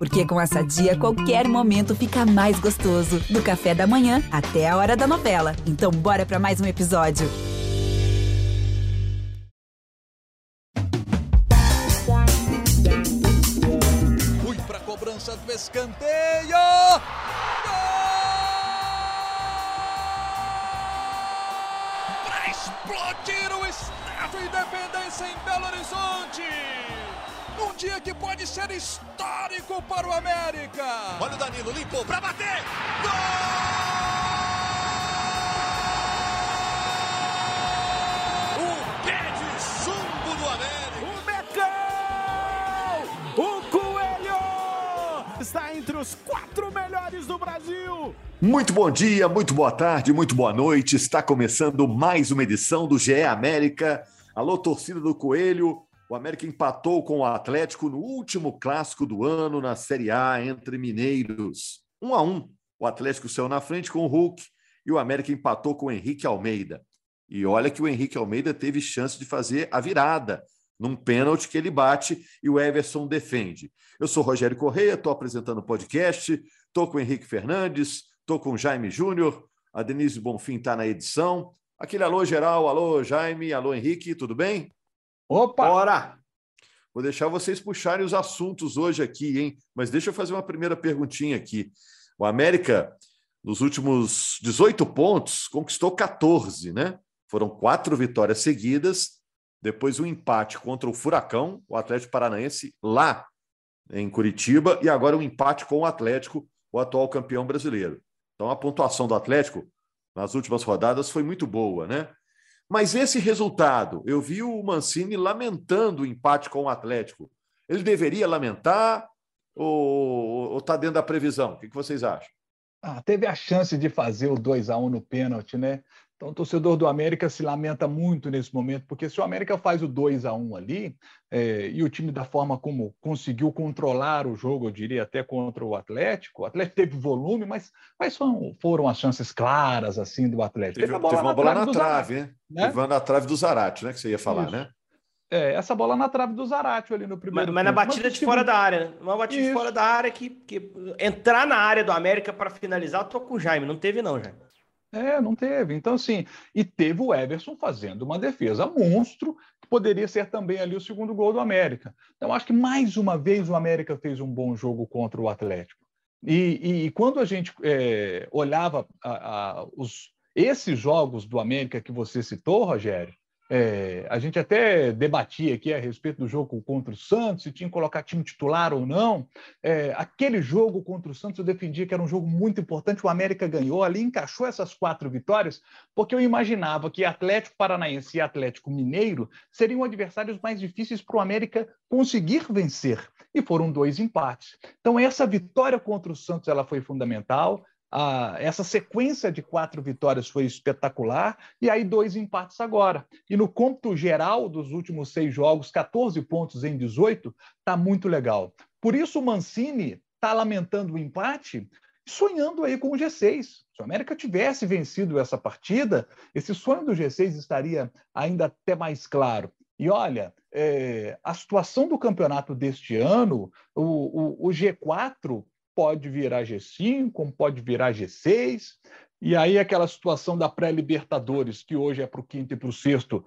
Porque com essa dia, qualquer momento fica mais gostoso. Do café da manhã até a hora da novela. Então, bora para mais um episódio. Fui pra cobrança do escanteio. Para explodir o Estádio Independência em Belo Horizonte. Dia que pode ser histórico para o América. Olha o Danilo, limpou para bater. Gol! O pé de chumbo do América. O Mecão! O Coelho! Está entre os quatro melhores do Brasil. Muito bom dia, muito boa tarde, muito boa noite. Está começando mais uma edição do GE América. Alô, torcida do Coelho. O América empatou com o Atlético no último clássico do ano na Série A entre mineiros. Um a um. O Atlético saiu na frente com o Hulk e o América empatou com o Henrique Almeida. E olha que o Henrique Almeida teve chance de fazer a virada num pênalti que ele bate e o Everson defende. Eu sou Rogério Correia, estou apresentando o podcast, estou com o Henrique Fernandes, estou com o Jaime Júnior, a Denise Bonfim está na edição. Aquele alô geral, alô Jaime, alô Henrique, tudo bem? Opa! Bora! Vou deixar vocês puxarem os assuntos hoje aqui, hein? Mas deixa eu fazer uma primeira perguntinha aqui. O América, nos últimos 18 pontos, conquistou 14, né? Foram quatro vitórias seguidas, depois um empate contra o Furacão, o Atlético Paranaense, lá em Curitiba, e agora um empate com o Atlético, o atual campeão brasileiro. Então a pontuação do Atlético nas últimas rodadas foi muito boa, né? Mas esse resultado, eu vi o Mancini lamentando o empate com o Atlético. Ele deveria lamentar ou está dentro da previsão? O que, que vocês acham? Ah, teve a chance de fazer o 2 a 1 no pênalti, né? Então, o torcedor do América se lamenta muito nesse momento, porque se o América faz o 2 a 1 ali, é, e o time da forma como conseguiu controlar o jogo, eu diria até contra o Atlético, o Atlético teve volume, mas quais foram, foram as chances claras assim do Atlético? Teve, teve, teve uma bola na trave, né? né? Teve uma na trave do Zarate, né? Que você ia falar, Isso. né? É, essa bola na trave do Zarate ali no primeiro. Mas, mas na batida mas, de fora da área, né? Uma batida Isso. de fora da área que, que entrar na área do América para finalizar, eu tô com o Jaime. Não teve, não, Jaime. É, não teve. Então, assim, e teve o Everson fazendo uma defesa monstro, que poderia ser também ali o segundo gol do América. Então, acho que mais uma vez o América fez um bom jogo contra o Atlético. E, e, e quando a gente é, olhava a, a, os, esses jogos do América que você citou, Rogério, é, a gente até debatia aqui a respeito do jogo contra o Santos, se tinha que colocar time titular ou não. É, aquele jogo contra o Santos eu defendia que era um jogo muito importante, o América ganhou ali, encaixou essas quatro vitórias, porque eu imaginava que Atlético Paranaense e Atlético Mineiro seriam adversários mais difíceis para o América conseguir vencer. E foram dois empates. Então, essa vitória contra o Santos ela foi fundamental ah, essa sequência de quatro vitórias foi espetacular, e aí dois empates agora. E no cômputo geral dos últimos seis jogos, 14 pontos em 18, está muito legal. Por isso o Mancini está lamentando o empate, sonhando aí com o G6. Se o América tivesse vencido essa partida, esse sonho do G6 estaria ainda até mais claro. E olha, é, a situação do campeonato deste ano, o, o, o G4 pode virar G5, como pode virar G6. E aí aquela situação da pré-libertadores, que hoje é para o quinto e para o sexto,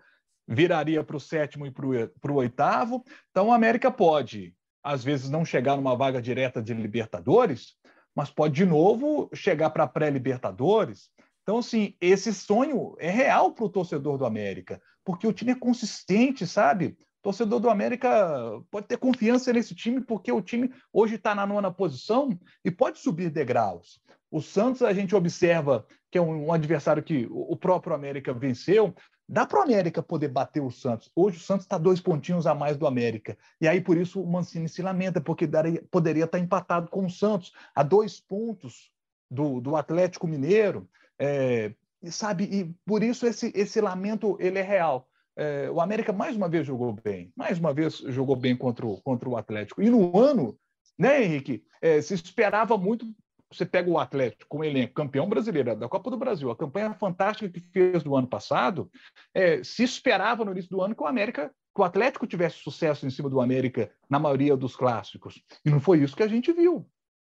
viraria para o sétimo e para o oitavo. Então a América pode, às vezes, não chegar numa vaga direta de Libertadores, mas pode de novo chegar para pré-libertadores. Então, assim, esse sonho é real para o torcedor do América, porque o time é consistente, sabe? Torcedor do América pode ter confiança nesse time, porque o time hoje está na nona posição e pode subir degraus. O Santos, a gente observa que é um, adversário que o próprio América venceu. Dá para o América poder bater o Santos. Hoje o Santos está dois pontinhos a mais do América. E aí, por isso, o Mancini se lamenta, porque daria, poderia estar tá empatado com o Santos, a dois pontos do, do Atlético Mineiro. É, sabe, e por isso esse, esse lamento ele é real é, o América mais uma vez jogou bem, mais uma vez jogou bem contra o, contra o Atlético. E no ano, né, Henrique, é, se esperava muito. Você pega o Atlético com elenco, campeão brasileiro da Copa do Brasil, a campanha fantástica que fez do ano passado, é, se esperava no início do ano que o América que o Atlético tivesse sucesso em cima do América na maioria dos clássicos. E não foi isso que a gente viu.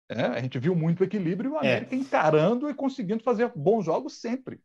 É, a gente viu muito equilíbrio e o é. América é. encarando e conseguindo fazer bons jogos sempre.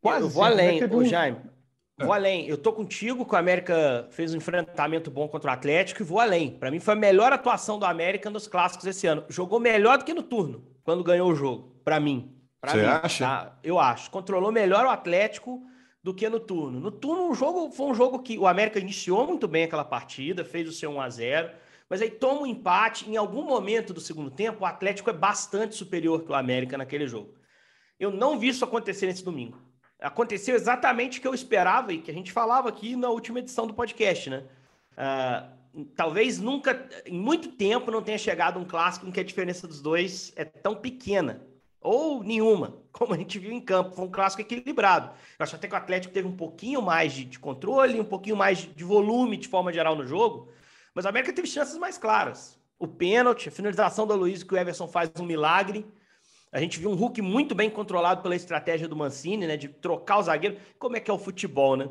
Quase eu vou sempre, né? além, né? um... Jaime. Vou além. Eu tô contigo que o América fez um enfrentamento bom contra o Atlético e vou além. Para mim foi a melhor atuação do América nos clássicos esse ano. Jogou melhor do que no turno, quando ganhou o jogo. Para mim. Você acha? Tá? Eu acho. Controlou melhor o Atlético do que no turno. No turno, o jogo foi um jogo que o América iniciou muito bem aquela partida, fez o seu 1 a 0 mas aí toma um empate. Em algum momento do segundo tempo, o Atlético é bastante superior que o América naquele jogo. Eu não vi isso acontecer nesse domingo aconteceu exatamente o que eu esperava e que a gente falava aqui na última edição do podcast, né? Uh, talvez nunca, em muito tempo, não tenha chegado um clássico em que a diferença dos dois é tão pequena, ou nenhuma, como a gente viu em campo. Foi um clássico equilibrado. Eu acho até que o Atlético teve um pouquinho mais de, de controle, um pouquinho mais de, volume de forma geral no jogo, mas o América teve chances mais claras. O pênalti, a finalização do Luiz, que o Everson faz um milagre. A gente viu um Hulk muito bem controlado pela estratégia do Mancini, né? De trocar o zagueiro. Como é que é o futebol, né?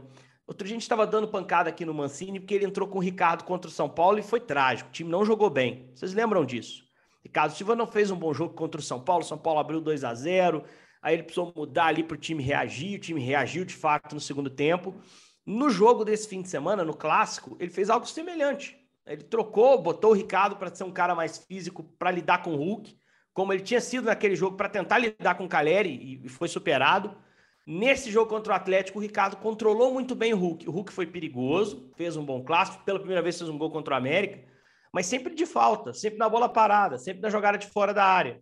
Outro dia a gente estava dando pancada aqui no Mancini porque ele entrou com o Ricardo contra o São Paulo e foi trágico. O time não jogou bem. Vocês lembram disso? Ricardo Silva não fez um bom jogo contra o São Paulo. São Paulo abriu 2 a 0 Aí ele precisou mudar ali para o time reagir. O time reagiu de fato no segundo tempo. No jogo desse fim de semana, no clássico, ele fez algo semelhante. Ele trocou, botou o Ricardo para ser um cara mais físico para lidar com o Hulk como ele tinha sido naquele jogo para tentar lidar com o Caleri e foi superado. Nesse jogo contra o Atlético, o Ricardo controlou muito bem o Hulk. O Hulk foi perigoso, fez um bom clássico, pela primeira vez fez um gol contra o América, mas sempre de falta, sempre na bola parada, sempre na jogada de fora da área.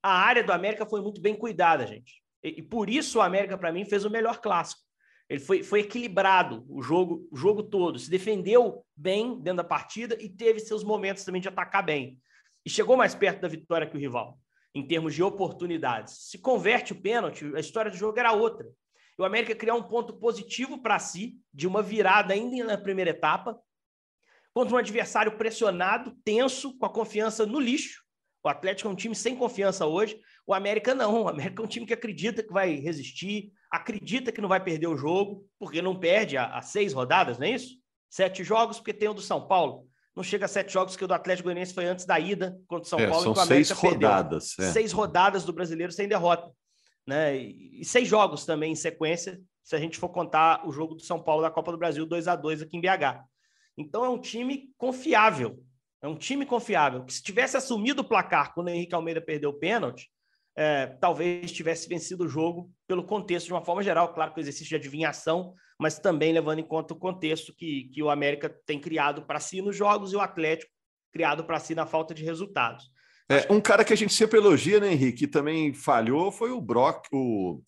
A área do América foi muito bem cuidada, gente. E, e por isso o América, para mim, fez o melhor clássico. Ele foi, foi equilibrado o jogo, o jogo todo, se defendeu bem dentro da partida e teve seus momentos também de atacar bem e chegou mais perto da vitória que o rival, em termos de oportunidades. Se converte o pênalti, a história do jogo era outra. O América criou um ponto positivo para si, de uma virada ainda na primeira etapa, contra um adversário pressionado, tenso, com a confiança no lixo. O Atlético é um time sem confiança hoje. O América não. O América é um time que acredita que vai resistir, acredita que não vai perder o jogo, porque não perde há, seis rodadas, não é isso? Sete jogos, porque tem o do São Paulo não chega a sete jogos, que o do Atlético Goianiense foi antes da ida contra o São é, Paulo. São seis rodadas. É. Seis rodadas do brasileiro sem derrota. Né? E, e, seis jogos também em sequência, se a gente for contar o jogo do São Paulo da Copa do Brasil 2 a 2 aqui em BH. Então é um time confiável. É um time confiável. Que se tivesse assumido o placar quando o Henrique Almeida perdeu o pênalti, é, talvez tivesse vencido o jogo pelo contexto de uma forma geral. Claro que o exercício de adivinhação mas também levando em conta o contexto que, que o América tem criado para si nos jogos e o Atlético criado para si na falta de resultados. É, um cara que a gente sempre elogia, né, Henrique, que também falhou foi o Brock, o,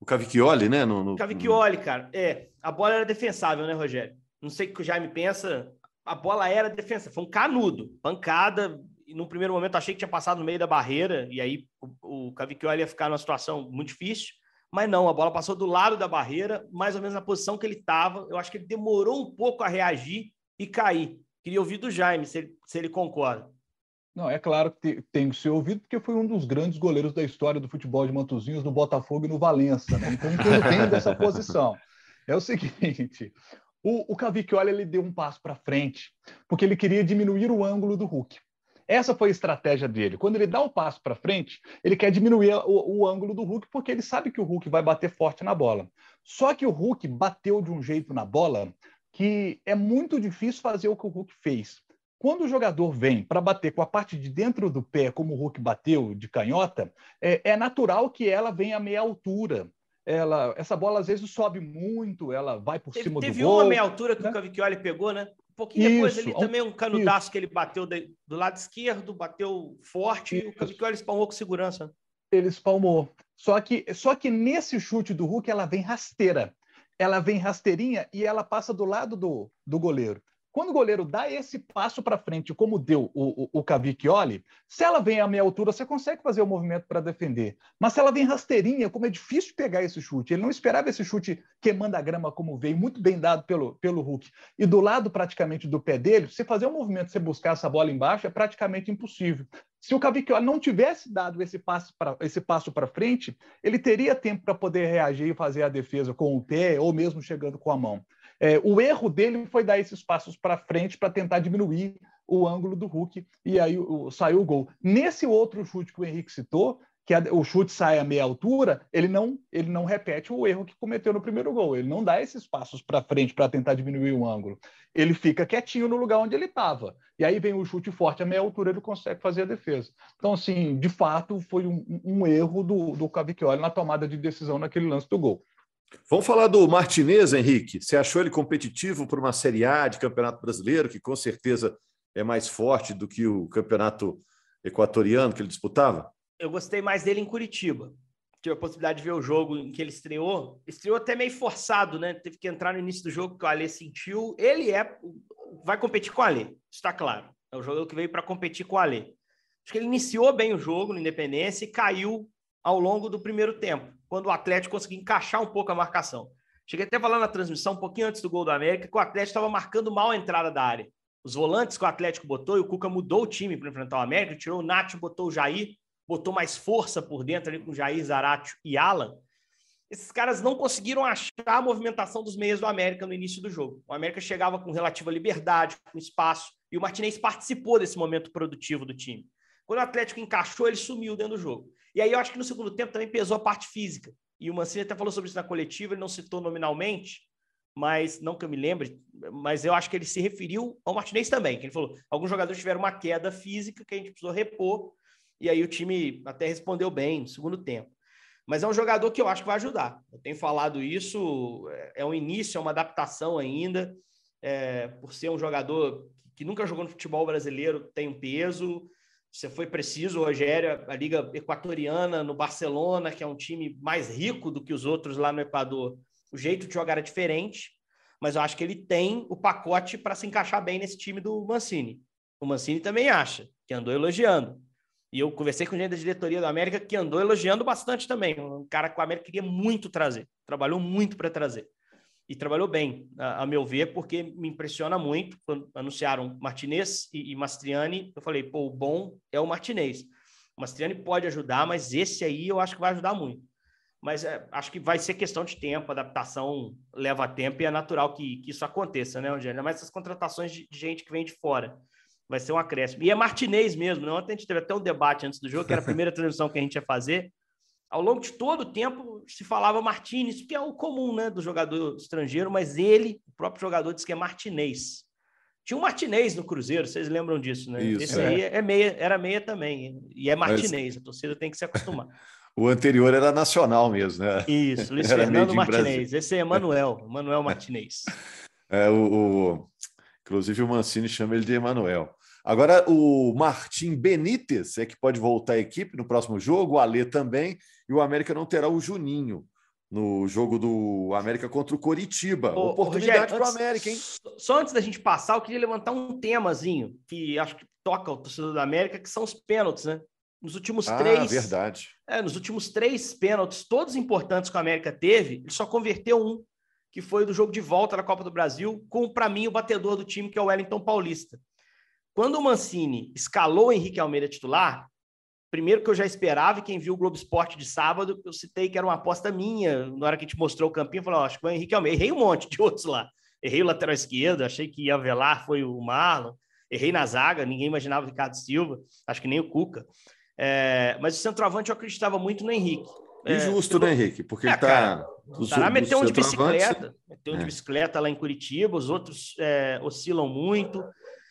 o Cavicchioli, né? No, no... Cavicchioli, cara. É, a bola era defensável, né, Rogério? Não sei o que o Jaime pensa, a bola era defensável, foi um canudo, pancada. E no primeiro momento achei que tinha passado no meio da barreira, e aí o, o Cavicchioli ia ficar numa situação muito difícil. Mas não, a bola passou do lado da barreira, mais ou menos na posição que ele estava. Eu acho que ele demorou um pouco a reagir e cair. Queria ouvir do Jaime, se ele, se ele concorda. Não, é claro que tem que ser ouvido, porque foi um dos grandes goleiros da história do futebol de Mantuzinhos no Botafogo e no Valença. Né? Então, entendo dessa posição. É o seguinte: o, o Cavicchioli ele deu um passo para frente, porque ele queria diminuir o ângulo do Hulk. Essa foi a estratégia dele. Quando ele dá o um passo para frente, ele quer diminuir o, o, ângulo do Hulk, porque ele sabe que o Hulk vai bater forte na bola. Só que o Hulk bateu de um jeito na bola que é muito difícil fazer o que o Hulk fez. Quando o jogador vem para bater com a parte de dentro do pé, como o Hulk bateu de canhota, é, é natural que ela venha a meia altura. Ela, essa bola às vezes sobe muito, ela vai por teve, cima teve do gol. Teve uma meia altura que né? o Cavicchioli pegou, né? Pouquinho isso, depois ali também um canudaço isso. que ele bateu de, do lado esquerdo, bateu forte isso. e o Cavicchioli espalmou com segurança. Ele espalmou. Só que, só que nesse chute do Hulk ela vem rasteira. Ela vem rasteirinha e ela passa do lado do, do goleiro. Quando o goleiro dá esse passo para frente, como deu o, o, o Cavicchioli, se ela vem à meia altura, você consegue fazer o movimento para defender. Mas se ela vem rasteirinha, como é difícil pegar esse chute. Ele não esperava esse chute queimando a grama como veio, muito bem dado pelo, pelo Hulk. E do lado praticamente do pé dele, você fazer um movimento, você buscar essa bola embaixo, é praticamente impossível. Se o Cavicchioli não tivesse dado esse passo para esse passo para frente, ele teria tempo para poder reagir e fazer a defesa com o pé ou mesmo chegando com a mão. É, o erro dele foi dar esses passos para frente para tentar diminuir o ângulo do Hulk e aí o, saiu o gol. Nesse outro chute que o Henrique citou, que a, o chute sai a meia altura, ele não, ele não repete o erro que cometeu no primeiro gol. Ele não dá esses passos para frente para tentar diminuir o ângulo. Ele fica quietinho no lugar onde ele estava. E aí vem o chute forte a meia altura, ele consegue fazer a defesa. Então, assim, de fato, foi um, um erro do, do Cavicchioli na tomada de decisão naquele lance do gol. Vamos falar do Martinez, Henrique. Você achou ele competitivo para uma Série A de Campeonato Brasileiro, que com certeza é mais forte do que o campeonato equatoriano que ele disputava? Eu gostei mais dele em Curitiba. Tive a possibilidade de ver o jogo em que ele estreou. Estreou até meio forçado, né? Teve que entrar no início do jogo que o Alê sentiu. Ele é vai competir com o Alê, está claro. É o jogador que veio para competir com o Alê. Acho que ele iniciou bem o jogo no Independência e caiu ao longo do primeiro tempo, quando o Atlético conseguiu encaixar um pouco a marcação. Cheguei até falando na transmissão, um pouquinho antes do gol do América, que o Atlético estava marcando mal a entrada da área. Os volantes que o Atlético botou, e o Cuca mudou o time para enfrentar o América, tirou o Nath, botou o Jair, botou mais força por dentro ali com Jair, Zaratio e Alan. Esses caras não conseguiram achar a movimentação dos meias do América no início do jogo. O América chegava com relativa liberdade, com espaço, e o Martinez participou desse momento produtivo do time. Quando o Atlético encaixou, ele sumiu dentro do jogo. E aí eu acho que no segundo tempo também pesou a parte física. E o Mancini até falou sobre isso na coletiva, ele não citou nominalmente, mas não que eu me lembre, mas eu acho que ele se referiu ao Martinez também, que ele falou, alguns jogadores tiveram uma queda física que a gente precisou repor, e aí o time até respondeu bem no segundo tempo. Mas é um jogador que eu acho que vai ajudar. Eu tenho falado isso, é um início, é uma adaptação ainda, é, por ser um jogador que nunca jogou no futebol brasileiro, tem um peso, você foi preciso, Rogério, a Liga Equatoriana no Barcelona, que é um time mais rico do que os outros lá no Equador. O jeito de jogar é diferente, mas eu acho que ele tem o pacote para se encaixar bem nesse time do Mancini. O Mancini também acha, que andou elogiando. E eu conversei com gente da diretoria do América que andou elogiando bastante também. Um cara que o América queria muito trazer, trabalhou muito para trazer e trabalhou bem, a, a, meu ver, porque me impressiona muito. Quando anunciaram Martinez e, e Mastriani, eu falei, pô, o bom é o Martinez. O Mastriani pode ajudar, mas esse aí eu acho que vai ajudar muito. Mas é, acho que vai ser questão de tempo, adaptação leva tempo e é natural que, que isso aconteça, né, Angélica? Mas essas contratações de, de gente que vem de fora vai ser um acréscimo. E é Martinez mesmo, né? Ontem a gente teve até um debate antes do jogo, que era a primeira transmissão que a gente ia fazer ao longo de todo o tempo se falava Martinez, que é o comum né, do jogador estrangeiro, mas ele, o próprio jogador, disse que é Martinez. Tinha um Martinez no Cruzeiro, vocês lembram disso, né? Isso, Esse é. aí é meia, era meia também, e é Martinez, mas... a torcida tem que se acostumar. o anterior era nacional mesmo, né? Isso, Luiz era Fernando Martinez. Esse é Emanuel, Emanuel Martinez. É, o, o, inclusive o Mancini chama ele de Emanuel. Agora, o Martim Benítez é que pode voltar à equipe no próximo jogo, o Alê também, e o América não terá o Juninho no jogo do América contra o Coritiba. Ô, Oportunidade para o América, hein? Só antes da gente passar, eu queria levantar um temazinho que acho que toca o torcedor da América, que são os pênaltis, né? Nos últimos ah, três. verdade. É, nos últimos três pênaltis, todos importantes que o América teve, ele só converteu um, que foi do jogo de volta da Copa do Brasil, com, para mim, o batedor do time, que é o Wellington Paulista. Quando o Mancini escalou o Henrique Almeida titular, primeiro que eu já esperava, e quem viu o Globo Esporte de sábado, eu citei que era uma aposta minha, na hora que a gente mostrou o campinho, eu falei, oh, acho que foi o Henrique Almeida. Errei um monte de outros lá. Errei o lateral esquerdo, achei que ia velar, foi o Marlon. Errei na zaga, ninguém imaginava o Ricardo Silva, acho que nem o Cuca. É, mas o centroavante eu acreditava muito no Henrique. É, Injusto, né, Henrique? Porque é, ele tá. O Tará meteu um de bicicleta, meteu um de é. bicicleta lá em Curitiba, os outros é, oscilam muito.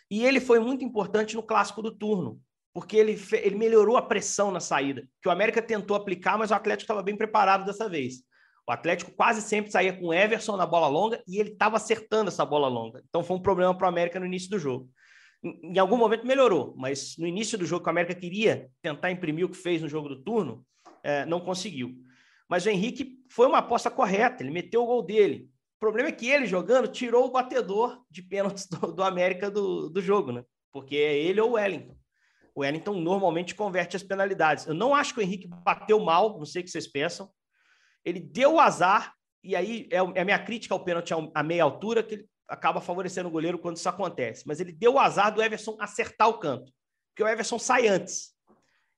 E ele foi muito importante no clássico do turno, porque ele, ele melhorou a pressão na saída, que o América tentou aplicar, mas o Atlético estava bem preparado dessa vez. O Atlético quase sempre saía com Everson na bola longa e ele estava acertando essa bola longa. Então foi um problema para o América no início do jogo. Em, em algum momento melhorou, mas no início do jogo que o América queria tentar imprimir o que fez no jogo do turno, é, não conseguiu. Mas o Henrique foi uma aposta correta, ele meteu o gol dele. Problema é que ele jogando tirou o batedor de pênaltis do, do América do, do jogo, né? Porque é ele ou o Wellington. O Wellington normalmente converte as penalidades. Eu não acho que o Henrique bateu mal, não sei o que vocês pensam. Ele deu o azar, e aí é, é a minha crítica ao pênalti a meia altura, que ele acaba favorecendo o goleiro quando isso acontece. Mas ele deu o azar do Everson acertar o canto, porque o Everson sai antes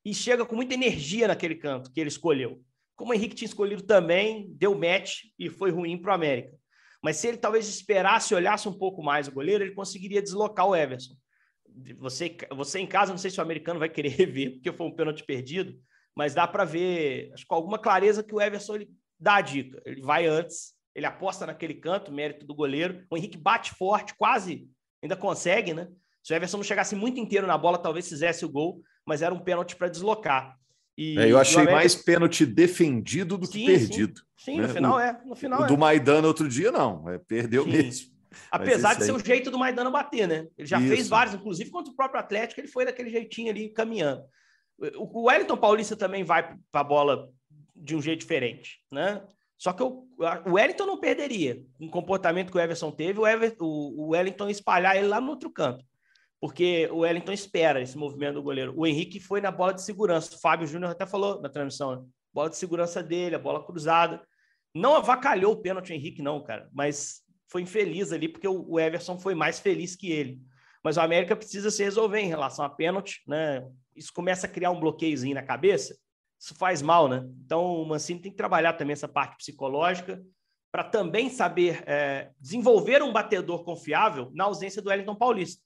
e chega com muita energia naquele canto que ele escolheu. Como o Henrique tinha escolhido também, deu match e foi ruim para o América. Mas se ele talvez esperasse, olhasse um pouco mais o goleiro, ele conseguiria deslocar o Everson. Você, você em casa, não sei se o americano vai querer rever, porque foi um pênalti perdido, mas dá para ver, acho com alguma clareza que o Everson ele dá a dica. Ele vai antes, ele aposta naquele canto, mérito do goleiro. O Henrique bate forte, quase ainda consegue, né? Se o Everson não chegasse muito inteiro na bola, talvez fizesse o gol, mas era um pênalti para deslocar. E, é, eu achei América... mais pênalti defendido do sim, que perdido. Sim, sim né? no final o, é. No final o é. do Maidana outro dia, não. É, perdeu sim. mesmo. Apesar de ser o jeito do Maidana bater, né? Ele já Isso. fez vários, inclusive contra o próprio Atlético, ele foi daquele jeitinho ali caminhando. O Wellington Paulista também vai para a bola de um jeito diferente, né? Só que o, o Wellington não perderia. Um comportamento que o Everson teve, o, Ever, o, o Wellington espalhar ele lá no outro canto. Porque o Wellington espera esse movimento do goleiro. O Henrique foi na bola de segurança. O Fábio Júnior até falou na transmissão. Né? Bola de segurança dele, a bola cruzada. Não avacalhou o pênalti o Henrique, não, cara. Mas foi infeliz ali, porque o Everson foi mais feliz que ele. Mas o América precisa se resolver em relação a pênalti, né? Isso começa a criar um bloqueiozinho na cabeça isso faz mal, né? Então o Mancini tem que trabalhar também essa parte psicológica para também saber é, desenvolver um batedor confiável na ausência do Wellington Paulista.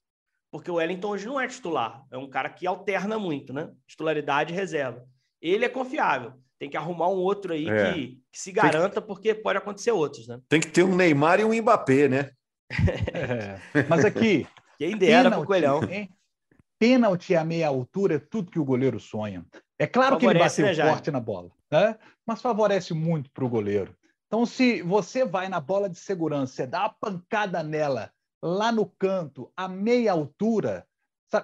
Porque o Wellington hoje não é titular, é um cara que alterna muito, né? Titularidade e reserva. Ele é confiável. Tem que arrumar um outro aí é. que, que, se garanta, que... porque pode acontecer outros, né? Tem que ter um Neymar e um Mbappé, né? É. Mas aqui. Quem dera pro Coelhão. Pênalti a meia altura é tudo que o goleiro sonha. É claro favorece, que ele bateu né, forte na bola, né? mas favorece muito para o goleiro. Então, se você vai na bola de segurança, você dá uma pancada nela lá no canto, a meia altura,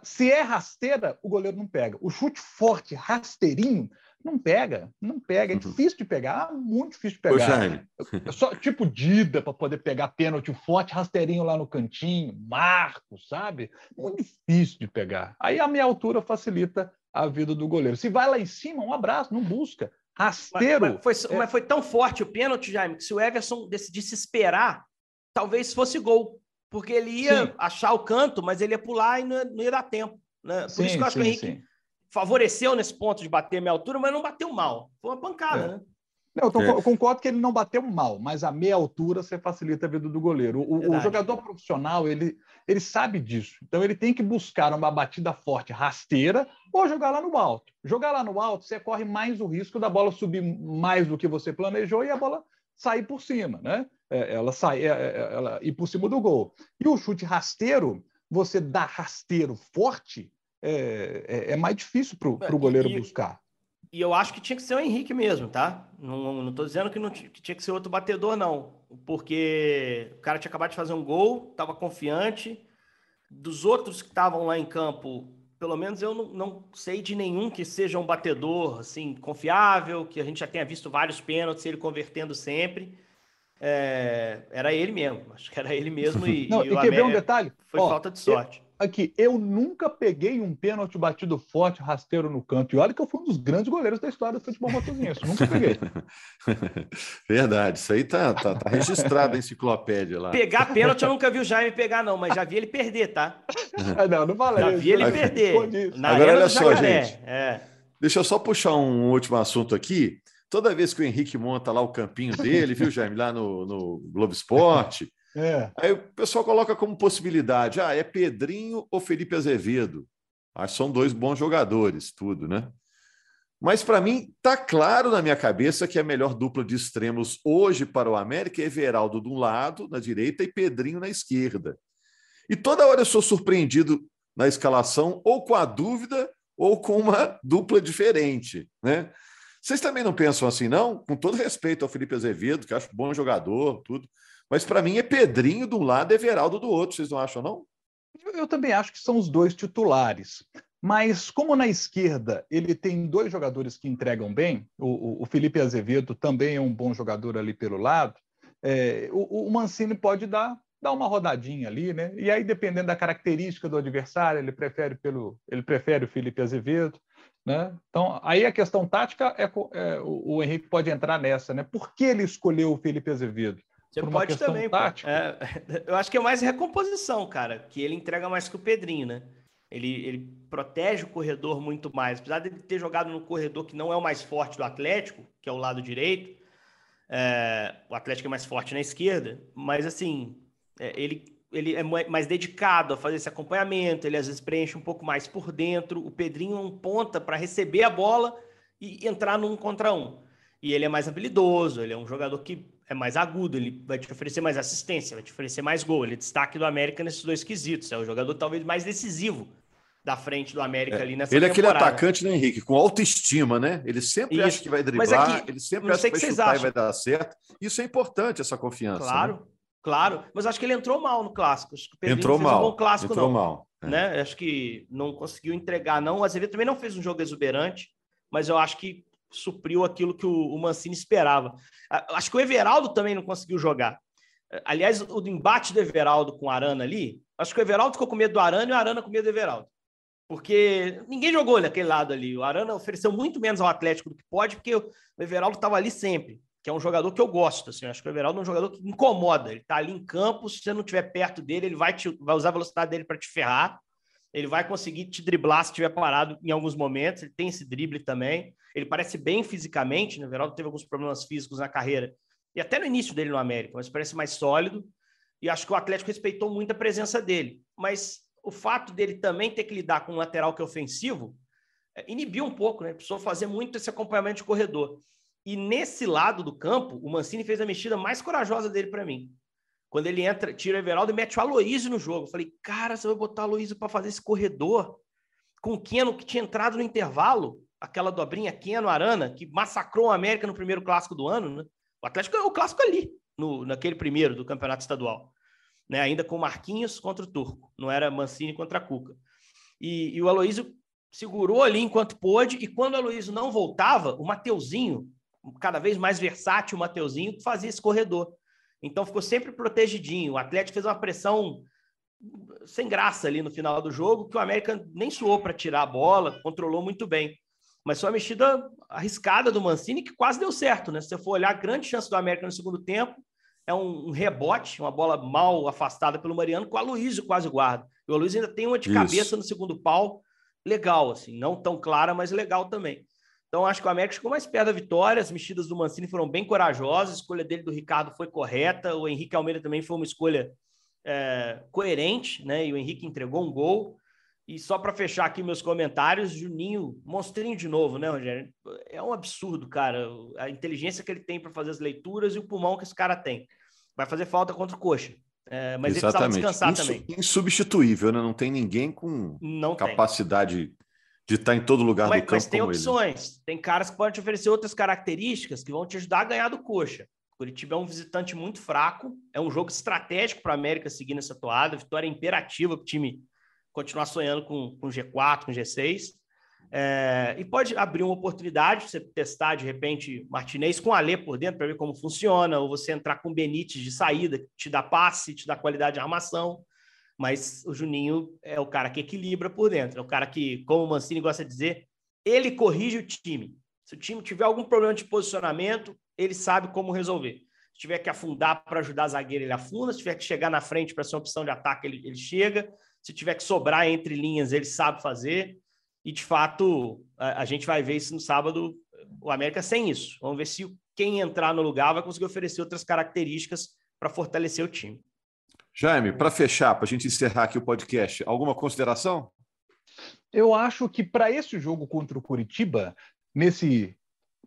se é rasteira, o goleiro não pega. O chute forte, rasteirinho, não pega, não pega. É uhum. difícil de pegar, muito difícil de pegar. Jaime. Só tipo Dida para poder pegar pênalti forte, rasteirinho lá no cantinho, Marco, sabe? Muito difícil de pegar. Aí a meia altura facilita a vida do goleiro. Se vai lá em cima, um abraço, não busca. Rasteiro. Mas, mas, foi, é... mas foi, tão forte o pênalti, Jaime, que se o Everson decidisse esperar, talvez fosse gol. Porque ele ia sim. achar o canto, mas ele ia pular e não, não ia dar tempo. Né? Por sim, isso que eu acho sim, que o Henrique favoreceu nesse ponto de bater a minha altura, mas não bateu mal. Foi uma pancada, é. né? Não, então, é. eu concordo que ele não bateu mal, mas a meia altura você facilita a vida do goleiro. O, o, jogador profissional, ele, ele sabe disso. Então ele tem que buscar uma batida forte, rasteira, ou jogar lá no alto. Jogar lá no alto, você corre mais o risco da bola subir mais do que você planejou e a bola sair por cima, né? É, ela sai, é, é, ela ir por cima do gol. E o chute rasteiro, você dá rasteiro forte, é, é, é mais difícil para o goleiro e, buscar. E eu acho que tinha que ser o Henrique mesmo, tá? Não estou dizendo que, não que tinha que ser outro batedor, não. Porque o cara tinha acabado de fazer um gol, estava confiante. Dos outros que estavam lá em campo, pelo menos eu não, não, sei de nenhum que seja um batedor assim confiável, que a gente já tenha visto vários pênaltis, ele convertendo sempre. É, era ele mesmo, acho que era ele mesmo. E, não, e, e quer ver um detalhe? Foi Ó, falta de sorte aqui, eu nunca peguei um pênalti batido forte, rasteiro no canto. E olha que eu fui um dos grandes goleiros da história do futebol motozinhense. Nunca peguei. Verdade, isso aí tá, tá, tá registrado na enciclopédia lá. Pegar pênalti eu nunca vi o Jaime pegar, não, mas já vi ele perder, tá? Ah, não, não falei. Já vi ele perder. Agora, olha só, gente. É. Deixa eu só puxar um último assunto aqui. Toda vez que o Henrique monta lá o campinho dele, viu, Jaime, lá no, no Globo Esporte, é. Aí o pessoal coloca como possibilidade: ah, é Pedrinho ou Felipe Azevedo? Que são dois bons jogadores, tudo, né? Mas para mim tá claro na minha cabeça que a melhor dupla de extremos hoje para o América é Everaldo de um lado, na direita, e Pedrinho na esquerda. E toda hora eu sou surpreendido na escalação ou com a dúvida ou com uma dupla diferente, né? Vocês também não pensam assim, não? Com todo respeito ao Felipe Azevedo, que acho bom jogador, tudo. Mas para mim é Pedrinho de um lado e Everaldo do outro, vocês não acham, não? Eu, eu também acho que são os dois titulares. Mas como na esquerda ele tem dois jogadores que entregam bem, o, o Felipe Azevedo também é um bom jogador ali pelo lado, é, o, o, Mancini pode dar, dar uma rodadinha ali, né? E aí, dependendo da característica do adversário, ele prefere, pelo, ele prefere o Felipe Azevedo. Né? Então, aí a questão tática é, é o, o Henrique pode entrar nessa, né? Por que ele escolheu o Felipe Azevedo? Você pode também. É, eu acho que é mais recomposição, cara, que ele entrega mais que o Pedrinho, né? Ele, ele protege o corredor muito mais. Apesar de ele ter jogado no corredor que não é o mais forte do Atlético, que é o lado direito, É, o Atlético é mais forte na esquerda, mas assim, é, ele ele é mais dedicado a fazer esse acompanhamento, ele às vezes preenche um pouco mais por dentro. O Pedrinho é um ponta para receber a bola e entrar num contra um. E ele é mais habilidoso, ele é um jogador que é mais agudo, ele vai te oferecer mais assistência, vai te oferecer mais gol. Ele é destaque do América nesses dois quesitos. É o jogador talvez mais decisivo da frente do América é. ali nessa Ele é aquele atacante, né, Henrique? Com autoestima, né? Ele sempre Isso. acha que vai driblar, aqui, ele sempre acha que vai chutar acham. e vai dar certo. Isso é importante, essa confiança. Claro. Né? Claro, mas acho que ele entrou mal no clássico. entrou mal. Um clássico, entrou não. mal. É. Né? Acho que não conseguiu entregar, não. O Azevedo também não fez um jogo exuberante, mas eu acho que supriu aquilo que o Mancini esperava. Acho que o Everaldo também não conseguiu jogar. Aliás, o embate do Everaldo com o Arana ali, acho que o Everaldo ficou com medo do Arana e o Arana com medo do Everaldo. Porque ninguém jogou naquele lado ali. O Arana ofereceu muito menos ao Atlético do que pode, porque o Everaldo estava ali sempre que é um jogador que eu gosto. Assim, acho que o Everaldo é um jogador que incomoda. Ele está ali em campo, se você não estiver perto dele, ele vai, te, vai usar a velocidade dele para te ferrar. Ele vai conseguir te driblar se estiver parado em alguns momentos. Ele tem esse drible também. Ele parece bem fisicamente. Né? O Everaldo teve alguns problemas físicos na carreira e até no início dele no América, mas parece mais sólido. E acho que o Atlético respeitou muito a presença dele. Mas o fato dele também ter que lidar com um lateral que é ofensivo é, inibiu um pouco, né? Precisou fazer muito esse acompanhamento de corredor. E nesse lado do campo, o Mancini fez a mexida mais corajosa dele para mim. Quando ele entra, tira o Everaldo e mete o Aloísio no jogo. Eu falei, cara, você vai botar o Aloísio para fazer esse corredor com o Keno que tinha entrado no intervalo, aquela dobrinha Keno Arana, que massacrou o América no primeiro clássico do ano, né? O Atlético ganhou o clássico ali, no, naquele primeiro do campeonato estadual. Né? Ainda com Marquinhos contra o Turco, não era Mancini contra a Cuca. E, e o Aloísio segurou ali enquanto pôde, e quando o Aloísio não voltava, o Mateuzinho cada vez mais versátil o Mateuzinho, fazia esse corredor. Então ficou sempre protegidinho. O Atlético fez uma pressão sem graça ali no final do jogo, que o América nem suou para tirar a bola, controlou muito bem. Mas foi uma mexida arriscada do Mancini que quase deu certo, né? Se você for olhar, a grande chance do América no segundo tempo é um, rebote, uma bola mal afastada pelo Mariano, com o Aloysio quase guarda. E o Aloysio ainda tem uma de Isso. cabeça no segundo pau, legal, assim, não tão clara, mas legal também. Então, acho que o América ficou mais perto da vitória. As mexidas do Mancini foram bem corajosas. A escolha dele do Ricardo foi correta. O Henrique Almeida também foi uma escolha é, coerente, né? E o Henrique entregou um gol. E só para fechar aqui meus comentários, Juninho, monstrinho de novo, né, Rogério? É um absurdo, cara. A inteligência que ele tem para fazer as leituras e o pulmão que esse cara tem. Vai fazer falta contra o Coxa. É, mas Exatamente. ele precisava descansar Insu também. Insubstituível, né? Não tem ninguém com não capacidade tem de estar em todo lugar mas, do campo. Mas tem opções. Ele. Tem caras que podem te oferecer outras características que vão te ajudar a ganhar do coxa. O Curitiba é um visitante muito fraco, é um jogo estratégico para a América seguir nessa toada, vitória imperativa para o time continuar sonhando com, com G4, com G6. É, e pode abrir uma oportunidade para você testar, de repente, Martinez com Alê por dentro para ver como funciona, ou você entrar com Benítez de saída, que te dá passe, te dá qualidade de armação. Mas o Juninho é o cara que equilibra por dentro, é o cara que, como o Mancini gosta de dizer, ele corrige o time. Se o time tiver algum problema de posicionamento, ele sabe como resolver. Se tiver que afundar para ajudar a zagueira, ele afunda. Se tiver que chegar na frente para ser uma opção de ataque, ele, ele chega. Se tiver que sobrar entre linhas, ele sabe fazer. E, de fato, a, a gente vai ver isso no sábado, o América sem isso. Vamos ver se quem entrar no lugar vai conseguir oferecer outras características para fortalecer o time. Jaime, para fechar, para a gente encerrar aqui o podcast, alguma consideração? Eu acho que para esse jogo contra o Curitiba, nesse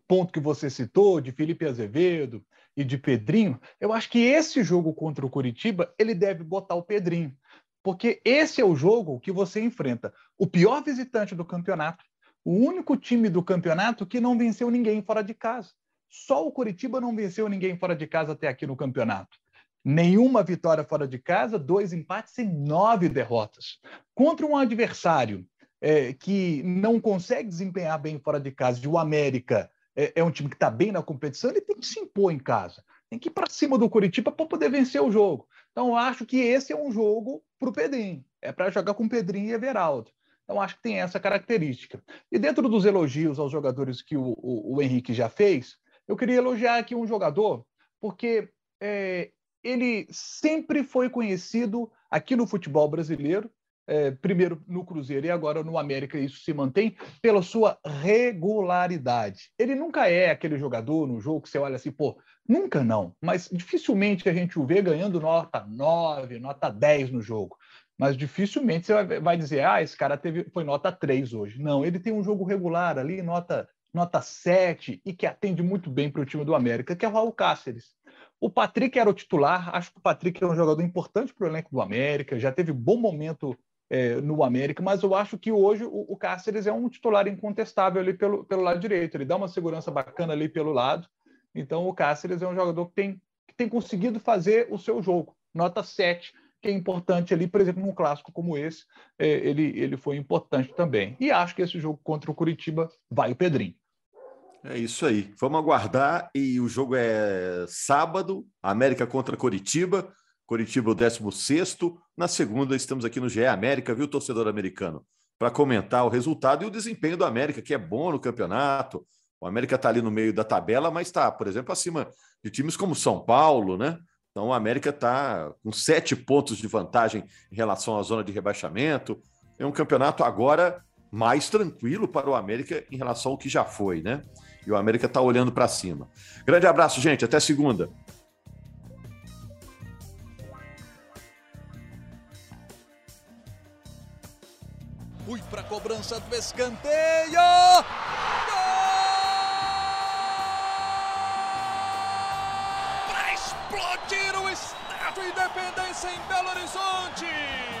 ponto que você citou, de Felipe Azevedo e de Pedrinho, eu acho que esse jogo contra o Curitiba, ele deve botar o Pedrinho. Porque esse é o jogo que você enfrenta o pior visitante do campeonato, o único time do campeonato que não venceu ninguém fora de casa. Só o Curitiba não venceu ninguém fora de casa até aqui no campeonato nenhuma vitória fora de casa, dois empates e nove derrotas. Contra um adversário é, que não consegue desempenhar bem fora de casa, e o América é, é um time que está bem na competição, ele tem que se impor em casa. Tem que ir para cima do Curitiba para poder vencer o jogo. Então, acho que esse é um jogo para o Pedrinho. É para jogar com Pedrinho e Everaldo. Então, acho que tem essa característica. E dentro dos elogios aos jogadores que o, o, o Henrique já fez, eu queria elogiar aqui um jogador, porque é, ele sempre foi conhecido aqui no futebol brasileiro é, primeiro no Cruzeiro e agora no América, isso se mantém pela sua regularidade. Ele nunca é aquele jogador no jogo que você olha assim, pô, nunca não, mas dificilmente a gente o vê ganhando nota 9, nota 10 no jogo. Mas dificilmente você vai dizer, ah, esse cara teve, foi nota 3 hoje. Não, ele tem um jogo regular ali, nota, nota 7, e que atende muito bem para o time do América, que é o Raul Cáceres. O Patrick era o titular, acho que o Patrick é um jogador importante para o elenco do América, já teve bom momento é, no América, mas eu acho que hoje o, o Cáceres é um titular incontestável ali pelo, pelo lado direito, ele dá uma segurança bacana ali pelo lado, então o Cáceres é um jogador que tem, que tem conseguido fazer o seu jogo, nota 7, que é importante ali, por exemplo, num clássico como esse, é, ele, ele foi importante também. E acho que esse jogo contra o Curitiba vai o Pedrinho. É isso aí. Vamos aguardar. E o jogo é sábado, América contra Coritiba. Coritiba, o 16. Na segunda, estamos aqui no GE América, viu, torcedor americano? Para comentar o resultado e o desempenho do América, que é bom no campeonato. O América está ali no meio da tabela, mas está, por exemplo, acima de times como São Paulo, né? Então o América está com sete pontos de vantagem em relação à zona de rebaixamento. É um campeonato agora mais tranquilo para o América em relação ao que já foi, né? E o América está olhando para cima. Grande abraço, gente. Até segunda. Fui para a cobrança do escanteio. Para explodir o Estádio Independência em Belo Horizonte